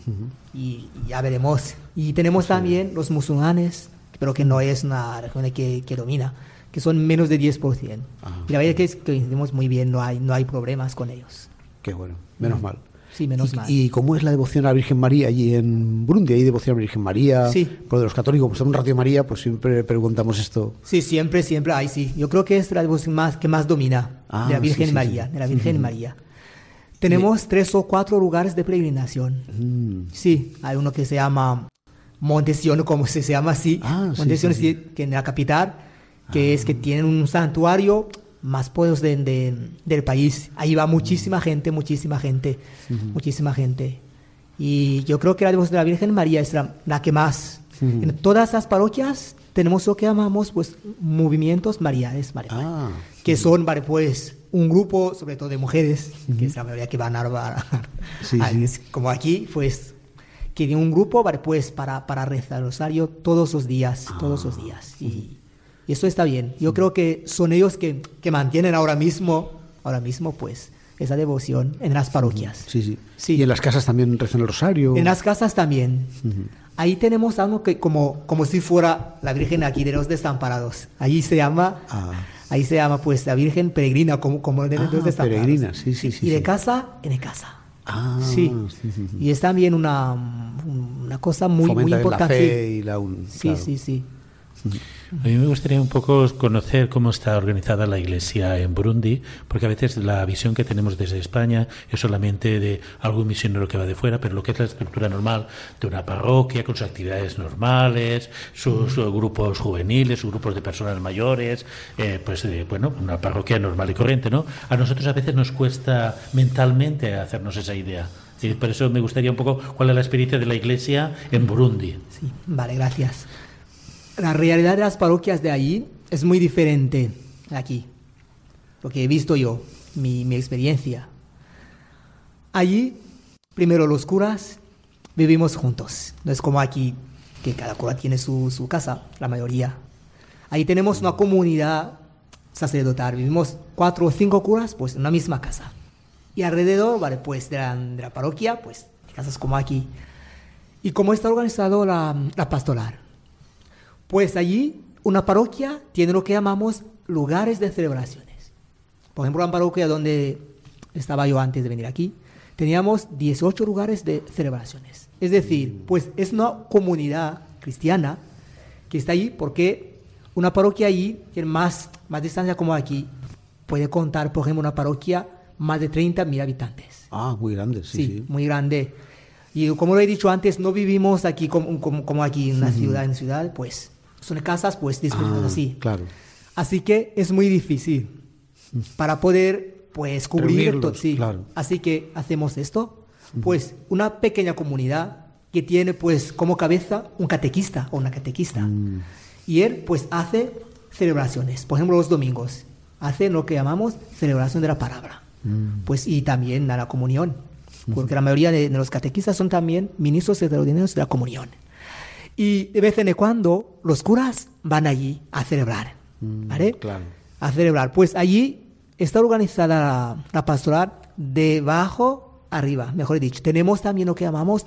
Y, y ya veremos. Y tenemos también los musulmanes, pero que no es una región que, que domina, que son menos de 10%. Ah. Y la verdad que es que entendemos muy bien, no hay, no hay problemas con ellos. Qué bueno, menos mal. Sí, menos ¿Y, mal. ¿Y cómo es la devoción a la Virgen María allí en Burundi? ¿Hay devoción a la Virgen María? Sí. Por los católicos, pues en un Radio María, pues siempre preguntamos esto. Sí, siempre, siempre hay, sí. Yo creo que es la devoción más, que más domina Ah, de la Virgen sí, María, sí. de la Virgen María. Tenemos tres o cuatro lugares de peregrinación. Mm. Sí, hay uno que se llama Montesión, como se llama así. Ah, Montesión, que en la capital, que es que tienen un santuario más poderoso de- de- del país. Ahí va muchísima gente, muchísima gente, muchísima gente. Y yo creo que la devoción de la Virgen María es la, la que más. En todas las parroquias tenemos lo que llamamos pues movimientos mariales. Ah, que son, pues, un grupo, sobre todo de mujeres, que es la mayoría que van a, a- Sí, a- sí. como aquí, pues, que tiene un grupo, pues, para, para rezar el rosario todos los días, todos los días. Y, y eso está bien. Yo creo que son ellos que, que mantienen ahora mismo, ahora mismo, pues, esa devoción en las parroquias. sí, sí, Sí. Y en las casas también rezan el rosario. En las casas también. Ahí tenemos algo que como, como si fuera la Virgen aquí de los desamparados. Ahí se llama, Ah. ahí se llama pues la Virgen peregrina, como, como de Ah, los desamparados. peregrina, sí, sí, sí, Y de sí. casa en casa. Ah, sí. sí, sí, sí. Y es también una, una cosa muy, muy importante. la fe y la... un- Sí, claro. sí, sí. A mí me gustaría un poco conocer cómo está organizada la Iglesia en Burundi, porque a veces la visión que tenemos desde España es solamente de algún misionero que va de fuera, pero lo que es la estructura normal de una parroquia con sus actividades normales, sus, sus grupos juveniles, sus grupos de personas mayores, eh, pues eh, bueno, una parroquia normal y corriente, ¿no? A nosotros a veces nos cuesta mentalmente hacernos esa idea. Y por eso me gustaría un poco cuál es la experiencia de la Iglesia en Burundi. Sí, vale, gracias. La realidad de las parroquias de allí es muy diferente de aquí. Lo que he visto yo, mi, mi experiencia. Allí, primero los curas vivimos juntos. No es como aquí, que cada cura tiene su, su casa, la mayoría. Ahí tenemos una comunidad sacerdotal. Vivimos cuatro o cinco curas, pues en una misma casa. Y alrededor, vale, pues de la, de la parroquia, pues casas como aquí. ¿Y cómo está organizado la, la pastoral? Pues allí una parroquia tiene lo que llamamos lugares de celebraciones. Por ejemplo, la parroquia donde estaba yo antes de venir aquí, teníamos 18 lugares de celebraciones. Es decir, pues es una comunidad cristiana que está allí porque una parroquia allí tiene más, más distancia como aquí. Puede contar, por ejemplo, una parroquia más de 30 mil habitantes. Ah, muy grande, sí, Sí, sí. muy grande. Y como lo he dicho antes, no vivimos aquí como, como, como aquí en una ciudad, en ciudad, pues son casas pues dispersadas Ah, así. Claro. Así que es muy difícil para poder pues cubrir todo, sí. claro. Así que hacemos esto, pues una pequeña comunidad que tiene pues como cabeza un catequista o una catequista. Mm. Y él pues hace celebraciones, por ejemplo los domingos, hace lo que llamamos celebración de la palabra. Mm. Pues y también a la comunión, porque la mayoría de, de los catequistas son también ministros extraordinarios de la comunión. Y de vez en cuando los curas van allí a celebrar, ¿vale? Mm, claro. A celebrar. Pues allí está organizada la, la pastoral de abajo arriba, mejor dicho. Tenemos también lo que llamamos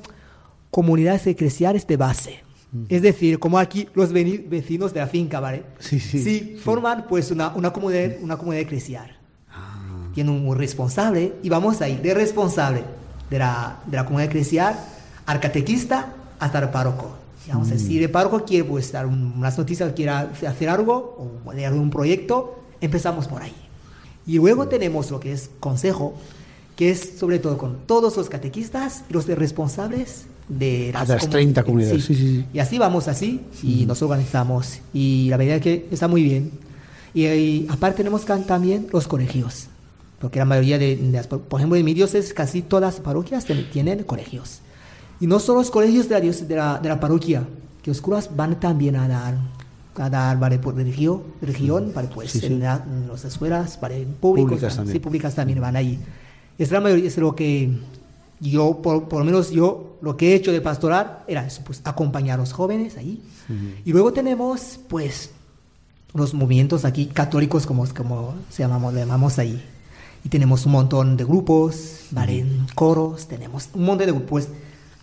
comunidades eclesiales de base. Es decir, como aquí los vecinos de la finca, ¿vale? Sí, sí, sí. forman pues una, una, comunidad, una comunidad eclesial. Ah. Tiene un responsable y vamos ahí, de responsable de la, de la comunidad eclesial al catequista hasta el párroco. A Mm. decir, el párroco quiere pues dar un- unas noticias, quiere hacer algo o de algún proyecto, empezamos por ahí. Y luego tenemos lo que es consejo, que es sobre todo con todos los catequistas y los de responsables de las, de las comu- 30 comunidades, sí, sí, sí. Y así vamos así y nos organizamos. Y la verdad es que está muy bien. Y, y aparte tenemos también los colegios. Porque la mayoría de, de por ejemplo, en mi diócesis casi todas las parroquias tienen colegios. Y no solo los colegios de la, de la, de la parroquia, que los curas van también a dar, a dar vale, por religión, religión vale, pues, Sí, sí. En, la- en las escuelas, vale, públicos, Públicas también. sí, públicas también van ahí. Es la mayoría, es lo que yo, por, por lo menos yo, lo que he hecho de pastoral era eso, pues acompañar a los jóvenes ahí. Y luego tenemos, pues, los movimientos aquí católicos, como, como se llamamos, le llamamos ahí. Y tenemos un montón de grupos, ¿vale? coros, tenemos un montón de grupos. Pues,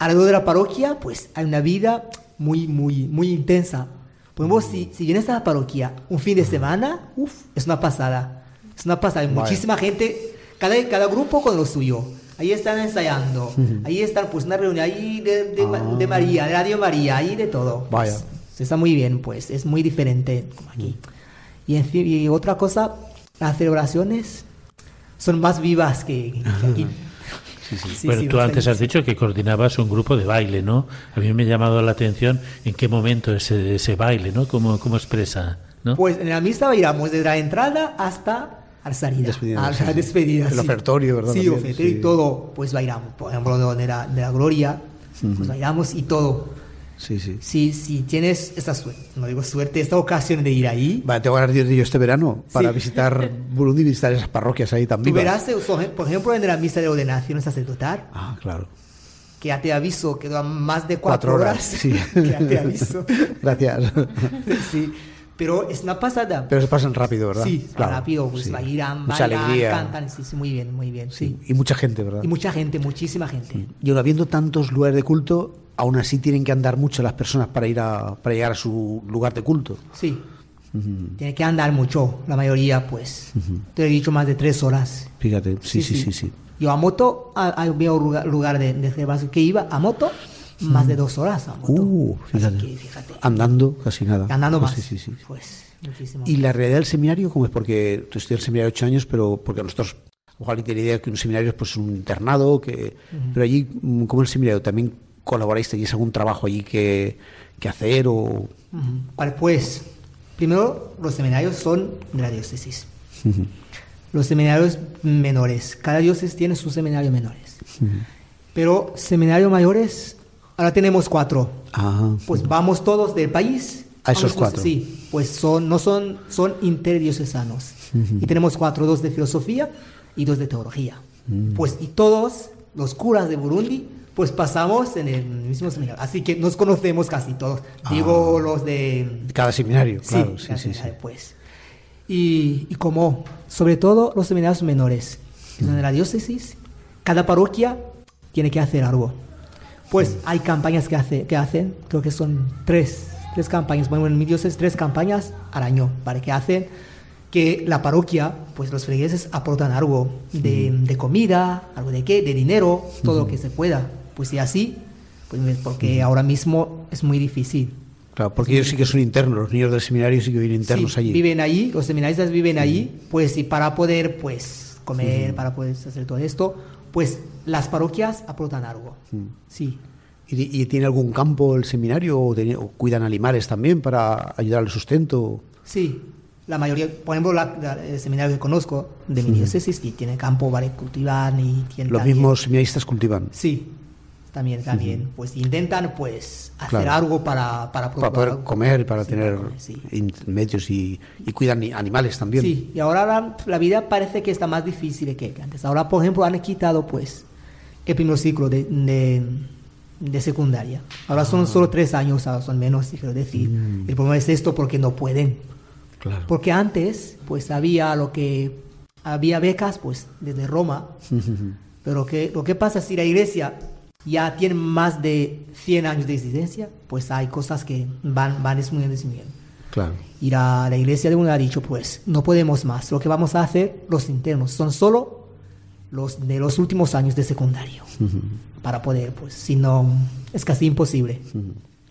alrededor de la parroquia, pues, hay una vida muy, muy, muy intensa. Por ejemplo, si, si vienes a la parroquia un fin de semana, uf, es una pasada. Es una pasada. Hay muchísima gente, cada, cada grupo con lo suyo. Ahí están ensayando, ahí están, pues, una reunión ahí de, de, Ah. de María, de Radio María, ahí de todo. Vaya. Pues, está muy bien, pues, es muy diferente como aquí. Y, en fin, y otra cosa, las celebraciones son más vivas que, que aquí. Sí, bueno, sí, tú antes has dicho que coordinabas un grupo de baile, ¿no? A mí me ha llamado la atención en qué momento ese, ese baile, ¿no? ¿Cómo, cómo expresa, ¿no? Pues en la misa bailamos desde la entrada hasta la salida. Despedida, a sí, la sí. despedida. El sí. ofertorio, ¿verdad? Sí, ofertorio sí. y todo, pues bailamos. Por ejemplo, de la, de la gloria, pues bailamos y todo. Sí, sí. Si, si tienes esta suerte, no digo suerte, esta ocasión de ir ahí, Vale, tengo ganas de ir yo este verano para Sí. visitar Burundi y visitar esas parroquias ahí tan tú verás, eh, por ejemplo, en la misa de ordenación sacerdotal, Ah, claro. que ya te aviso que dura más de Cuatro cuatro, horas, horas. sí. que ya te aviso. Gracias. sí. Pero es una pasada. Pero se pasan rápido, ¿verdad? Sí, Claro, rápido, pues sí. bailan, Mucha bailan, alegría. cantan, sí, sí, muy bien, muy bien, sí. Y mucha gente, ¿verdad? Y mucha gente, muchísima gente. Y aún habiendo tantos lugares de culto, aún así tienen que andar mucho las personas para ir a, para llegar a su lugar de culto. Sí. Tiene que andar mucho, la mayoría, pues. Te he dicho más de tres horas. Fíjate, sí, sí, sí, sí. Yo a moto, había un lugar, lugar de, de que iba a moto, más de dos horas a moto. Uh, fíjate. que, fíjate. Andando casi nada. Andando Pues más. Sí, sí, sí. Pues, muchísimo. ¿Y la realidad del seminario cómo es? Porque tú estudias el seminario ocho años, pero porque nosotros, ojalá tiene idea que un seminario es pues un internado, que pero allí, mm, ¿cómo en el seminario? ¿También colaboráis? ¿Tenéis algún trabajo allí que, que hacer o...? Vale, pues, primero, los seminarios son de la diócesis. Los seminarios menores. Cada diócesis tiene sus seminarios menores. Pero seminarios mayores, ahora tenemos cuatro. Ah, Pues vamos todos del país. A esos pues, cuatro. Sí, pues son, no son, son interdiocesanos. Y tenemos cuatro, dos de filosofía y dos de teología. Mm. Pues y todos los curas de Burundi, pues pasamos en el mismo seminario. Así que nos conocemos casi todos. Digo los de cada seminario, Sí, claro. Sí, cada sí, sí. seminario, pues. Y, y como, sobre todo los seminarios menores, que son de la diócesis, cada parroquia tiene que hacer algo. Pues hay campañas que, hace, que hacen, creo que son tres, tres campañas, bueno, en mi diócesis tres campañas al año, para que hacen que la parroquia, pues los feligreses aportan algo de, de comida, algo de qué, de dinero, todo lo que se pueda. Pues y así, pues porque ahora mismo es muy difícil. Claro, porque ellos sí que son internos, los niños del seminario sí que viven internos allí. Viven allí, los seminaristas viven allí, pues y para poder pues comer, para poder hacer todo esto, pues las parroquias aportan algo. Sí. ¿Y, y tiene algún campo el seminario o, cuidan animales también para ayudar al sustento? Sí, la mayoría, por ejemplo, la- la- el seminario que conozco de mi diócesis y tiene campo para cultivar y tiene Los también- mismos seminaristas cultivan. Sí, también, también. Pues intentan pues hacer Claro. algo para para, Para poder procurar- comer para Sí, tener comer, sí. in- medios y, y cuidan ni- animales también. Sí, y ahora la, la vida parece que está más difícil que antes. Ahora, por ejemplo, han quitado pues el primer ciclo de, de, de secundaria. Ahora Ah. son solo tres años, ahora son menos, quiero decir. Mm. El problema es esto porque no pueden. Claro. Porque antes, pues había lo que había becas, pues desde Roma. Pero que, lo que pasa si la iglesia ya tiene más de 100 años de existencia, pues hay cosas que van, van disminuyendo, disminuyendo. Claro. Y la, la iglesia de uno ha dicho, pues no podemos más. Lo que vamos a hacer, los internos, son solo los de los últimos años de secundario. Para poder, pues, si no, es casi imposible.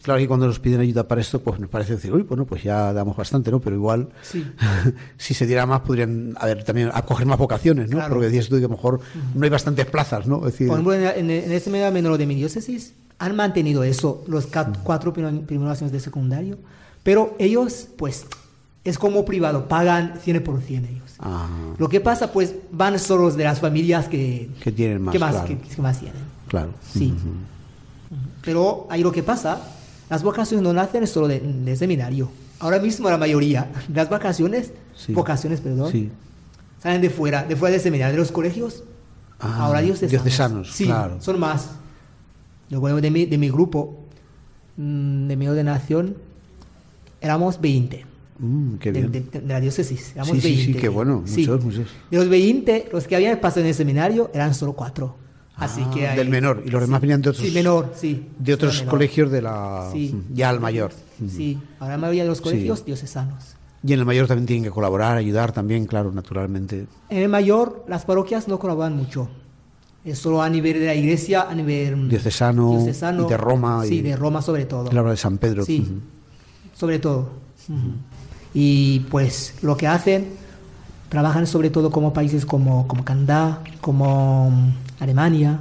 Claro, y cuando nos piden ayuda para esto, pues nos parece decir, uy, bueno, pues ya damos bastante, ¿no? Pero igual, Sí. si se diera más, podrían haber también acoger más vocaciones, ¿no? Claro. Porque decías tú que a lo mejor no hay bastantes plazas, ¿no? Es decir, Por ejemplo, en, en, este medio menor de mi diócesis han mantenido eso, los cuatro primer- primeros años de secundario, pero ellos, pues, es como privado, pagan 100% ellos. ah, Lo que pasa, pues, van solo los de las familias que, que tienen más, que más, claro. que, que más tienen. claro. Sí. Pero ahí lo que pasa, las vocaciones no nacen solo de, de seminario. Ahora mismo la mayoría, las vacaciones, Sí. vocaciones, perdón, Sí. salen de fuera, de fuera del seminario, de los colegios. Ah, ahora diocesanos. diocesanos, Sí, claro. son más. Yo bueno, de mi, de mi grupo, mm, de mi ordenación, éramos 20. Mm, qué de, bien. de- de la diócesis, éramos Sí, sí, 20. sí, qué bueno, muchos, muchos. De los 20, los que habían pasado en el seminario eran solo 4. Así Ah, que hay- del menor, y los demás venían de otros- Sí, menor, sí. de otros Menor. colegios de la Sí. ya al mayor. Sí, ahora la mayoría de los Sí. colegios diocesanos. Y en el mayor también tienen que colaborar, ayudar también, claro, naturalmente. En el mayor, las parroquias no colaboran mucho. Es solo a nivel de la iglesia, a nivel Diocesano, diocesano, y de Roma, Sí, y- de Roma sobre todo. Habla de San Pedro. Sí, sobre todo. Y pues lo que hacen, trabajan sobre todo como países como, como Canadá, como Alemania.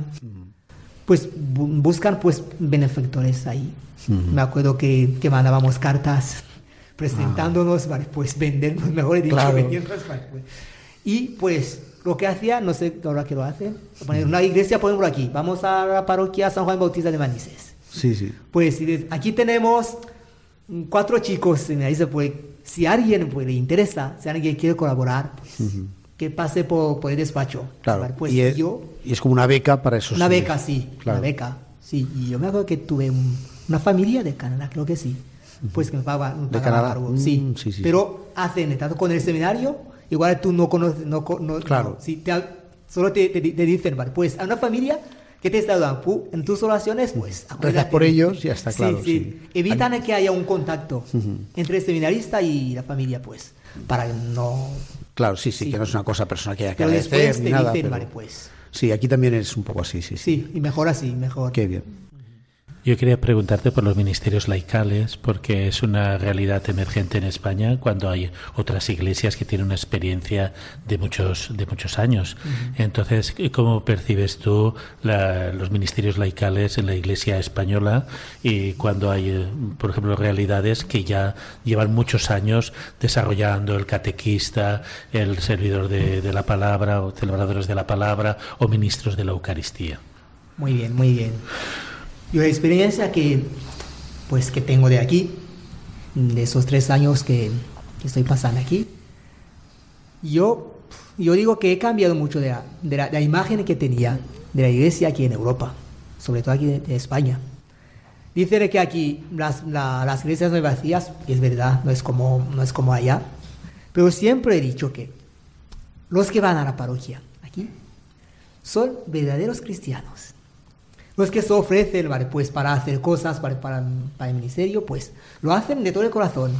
Pues bu- buscan pues benefactores ahí. Me acuerdo que, que mandábamos cartas presentándonos para pues vendernos, mejor dicho, Claro. vendiéndonos para, pues. Y pues lo que hacía, no sé ahora que lo poner una iglesia, por aquí, vamos a la parroquia San Juan Bautista de Manises. Sí, sí. Pues aquí tenemos cuatro chicos, y ahí se puede, si a alguien pues, le interesa, si alguien quiere colaborar, pues, que pase por, por el despacho. Claro. Pues y, es, yo, y es como una beca para esos. una beca, sí, Claro. una beca, sí. Y yo me acuerdo que tuve un- una familia de Canadá, creo que sí, pues que me pagaba, me ¿De pagaba Canadá? algo, Mm, sí. sí, sí, Pero hacen, tanto con el seminario, igual tú no conoces, no, no- Claro. no, sí, te- solo te, te, te dicen, vale, pues a una familia que te está dando pu- en tus oraciones, pues Rezas por ellos y ya está claro. sí. sí. Evitan que haya un contacto entre el seminarista y la familia, pues, para no... Claro, sí, sí, Sí. que no es una cosa personal que haya que Pero agradecer después ni nada. dicen, pero- vale, pues, Sí, aquí también es un poco así, sí, sí. sí, y mejor así, mejor. Qué bien. Yo quería preguntarte por los ministerios laicales, porque es una realidad emergente en España cuando hay otras iglesias que tienen una experiencia de muchos, de muchos años. Entonces, ¿cómo percibes tú la- los ministerios laicales en la iglesia española y cuando hay, eh, por ejemplo, realidades que ya llevan muchos años desarrollando el catequista, el servidor de, de la palabra o celebradores de la palabra o ministros de la Eucaristía? Muy bien, muy bien. Yo la experiencia que, pues, que tengo de aquí, de esos tres años que, estoy pasando aquí, yo, yo digo que he cambiado mucho de la, de la- imagen que tenía de la iglesia aquí en Europa, sobre todo aquí de España. Dicen que aquí las, la- las iglesias no vacías, es verdad, no es, como, no es como allá, pero siempre he dicho que los que van a la parroquia aquí son verdaderos cristianos. Los que se ofrecen, ¿vale? Pues para hacer cosas para, para, el ministerio, pues lo hacen de todo el corazón.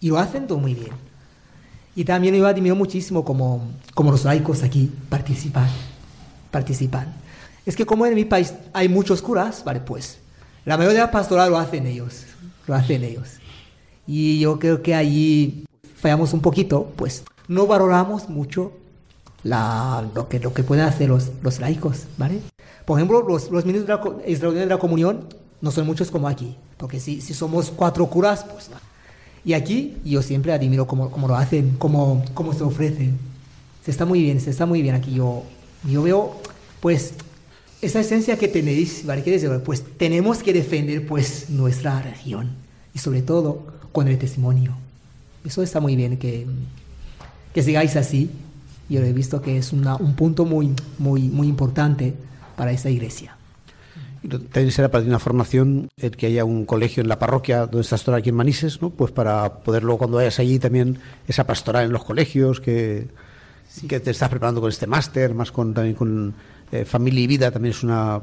Y lo hacen todo muy bien. Y también yo admiro muchísimo como, como los laicos aquí participan. Participan. Es que como en mi país hay muchos curas, ¿vale? Pues la mayoría pastoral lo hacen ellos. Lo hacen ellos. Y yo creo que allí fallamos un poquito, pues no valoramos mucho la, lo, que, lo que pueden hacer los laicos, ¿vale? Por ejemplo, los, los ministros de la, extraordinarios de la comunión no son muchos como aquí, porque si, si somos cuatro curas, pues. Y aquí yo siempre admiro cómo, cómo lo hacen, cómo, cómo se ofrecen. Se está muy bien, se está muy bien aquí. Yo, yo veo, pues, esa esencia que tenéis, ¿vale? ¿Qué decir? Pues tenemos que defender, pues, nuestra región. Y sobre todo, con el testimonio. Eso está muy bien, que, que sigáis así. Yo he visto que es una, un punto muy, muy, muy importante para esta iglesia. También será para ti una formación el que haya un colegio en la parroquia donde estás tú aquí en Manises, ¿no? Pues para poderlo cuando vayas allí también esa pastoral en los colegios que, que te estás preparando con este máster, más con también con eh, familia y vida también es una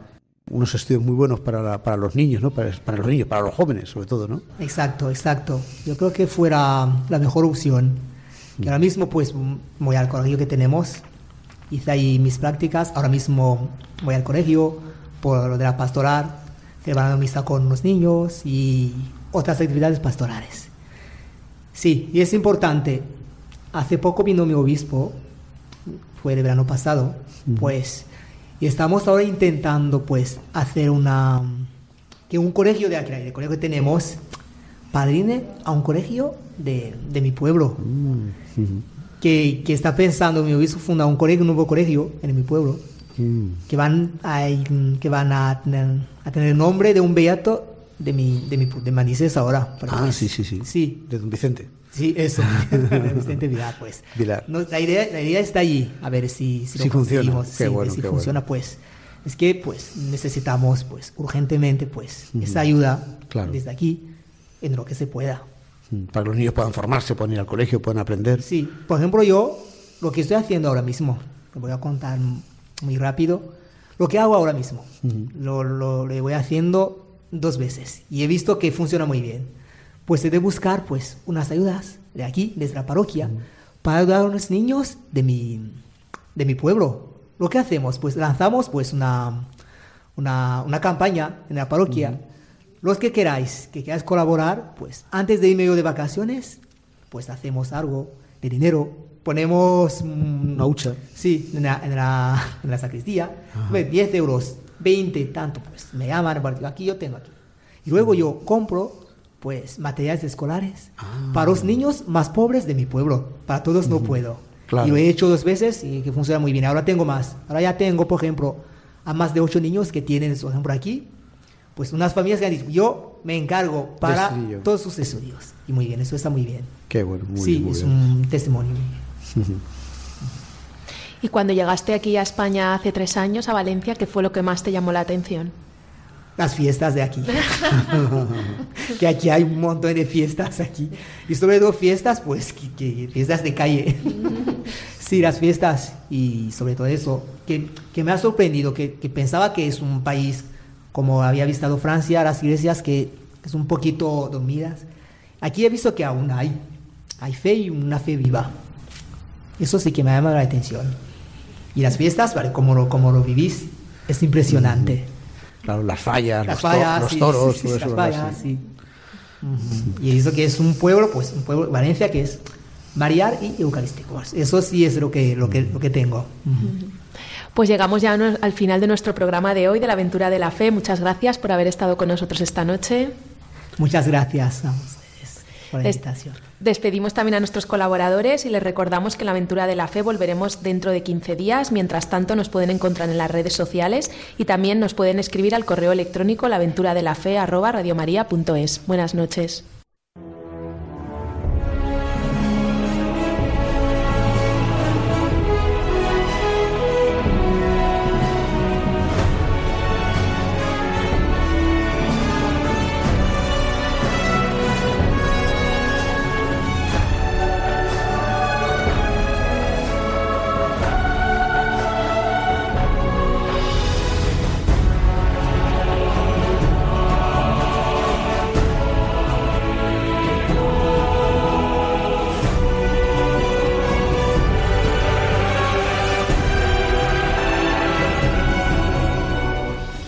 unos estudios muy buenos para, la- para los niños, ¿no? Para, para los niños, para los jóvenes, sobre todo, ¿no? Exacto, exacto. Yo creo que fuera la mejor opción. Que ahora mismo, pues, voy al colegio que tenemos, hice ahí mis prácticas. Ahora mismo voy al colegio por lo de la pastoral, celebrando misa con los niños y otras actividades pastorales. Sí, y es importante. Hace poco vino mi obispo, fue el verano pasado, pues, y estamos ahora intentando, pues, hacer una que un colegio de aquí, el colegio que tenemos, padrine a un colegio de, de mi pueblo. Que, que está pensando, mi obispo funda un colegio, un nuevo colegio en mi pueblo, que van a, que van a tener, a tener el nombre de un beato de mi, de mi de Manises ahora. Ah, pues, sí, sí, sí. Sí, De Don Vicente. Sí, eso. Vicente Vilar, pues. Vilar. No, la, idea, la idea está allí, a ver si, si, Si lo funciona. Qué sí, bueno, si qué funciona, pues. Es que, pues, necesitamos, pues, urgentemente, pues, esa ayuda Claro. desde aquí, en lo que se pueda. Mm, Para que los niños puedan formarse, puedan ir al colegio, puedan aprender. Sí, por ejemplo, yo, lo que estoy haciendo ahora mismo, lo voy a contar muy rápido, lo que hago ahora mismo, lo, lo, lo voy haciendo dos veces y he visto que funciona muy bien. Pues he de buscar, pues, unas ayudas de aquí, desde la parroquia, para ayudar a los niños de mi, de mi pueblo. Lo que hacemos, pues, lanzamos, pues, una, una, una campaña en la parroquia. Los que queráis, que queráis colaborar, pues, antes de irme yo de vacaciones, pues hacemos algo de dinero, ponemos mm, Una hucha. Sí, en la, en la, en la sacristía, pues, 10 euros, 20, tanto, pues me llaman, aquí yo tengo aquí. Y luego yo compro, pues, materiales escolares para los niños más pobres de mi pueblo, para todos no puedo. Claro. Y lo he hecho dos veces y que funciona muy bien. Ahora tengo más. Ahora ya tengo, por ejemplo, a más de 8 niños que tienen, por ejemplo, aquí, pues unas familias que han dicho, yo me encargo para estudio. todos sus estudios. Y muy bien, eso está muy bien. Qué bueno, muy sí, bien, muy es bien. un testimonio. Y cuando llegaste aquí a España hace tres años, a Valencia, ¿qué fue lo que más te llamó la atención? las fiestas de aquí. que aquí hay un montón de fiestas aquí. Y sobre todo fiestas, pues, que, que- fiestas de calle. sí, las fiestas. Y sobre todo eso, que, que me ha sorprendido, que, que pensaba que es un país, como había visitado Francia, las iglesias que es un poquito dormidas. Aquí he visto que aún hay, hay fe y una fe viva. Eso sí que me ha llamado la atención. Y las fiestas, ¿vale? Como lo, como lo vivís, es impresionante. Claro, las fallas, Las los, to- fallas, los sí, toros, sí, sí, todo. Y eso que es un pueblo, pues un pueblo, Valencia, que es mariar y eucarístico. Eso sí es lo que, lo que, lo que tengo. Pues llegamos ya al final de nuestro programa de hoy, de la aventura de la fe. Muchas gracias por haber estado con nosotros esta noche. Muchas gracias a ustedes por la invitación. Despedimos también a nuestros colaboradores y les recordamos que en la aventura de la fe volveremos dentro de 15 días. Mientras tanto, nos pueden encontrar en las redes sociales y también nos pueden escribir al correo electrónico laventuradelafe@radiomaria.es. Buenas noches.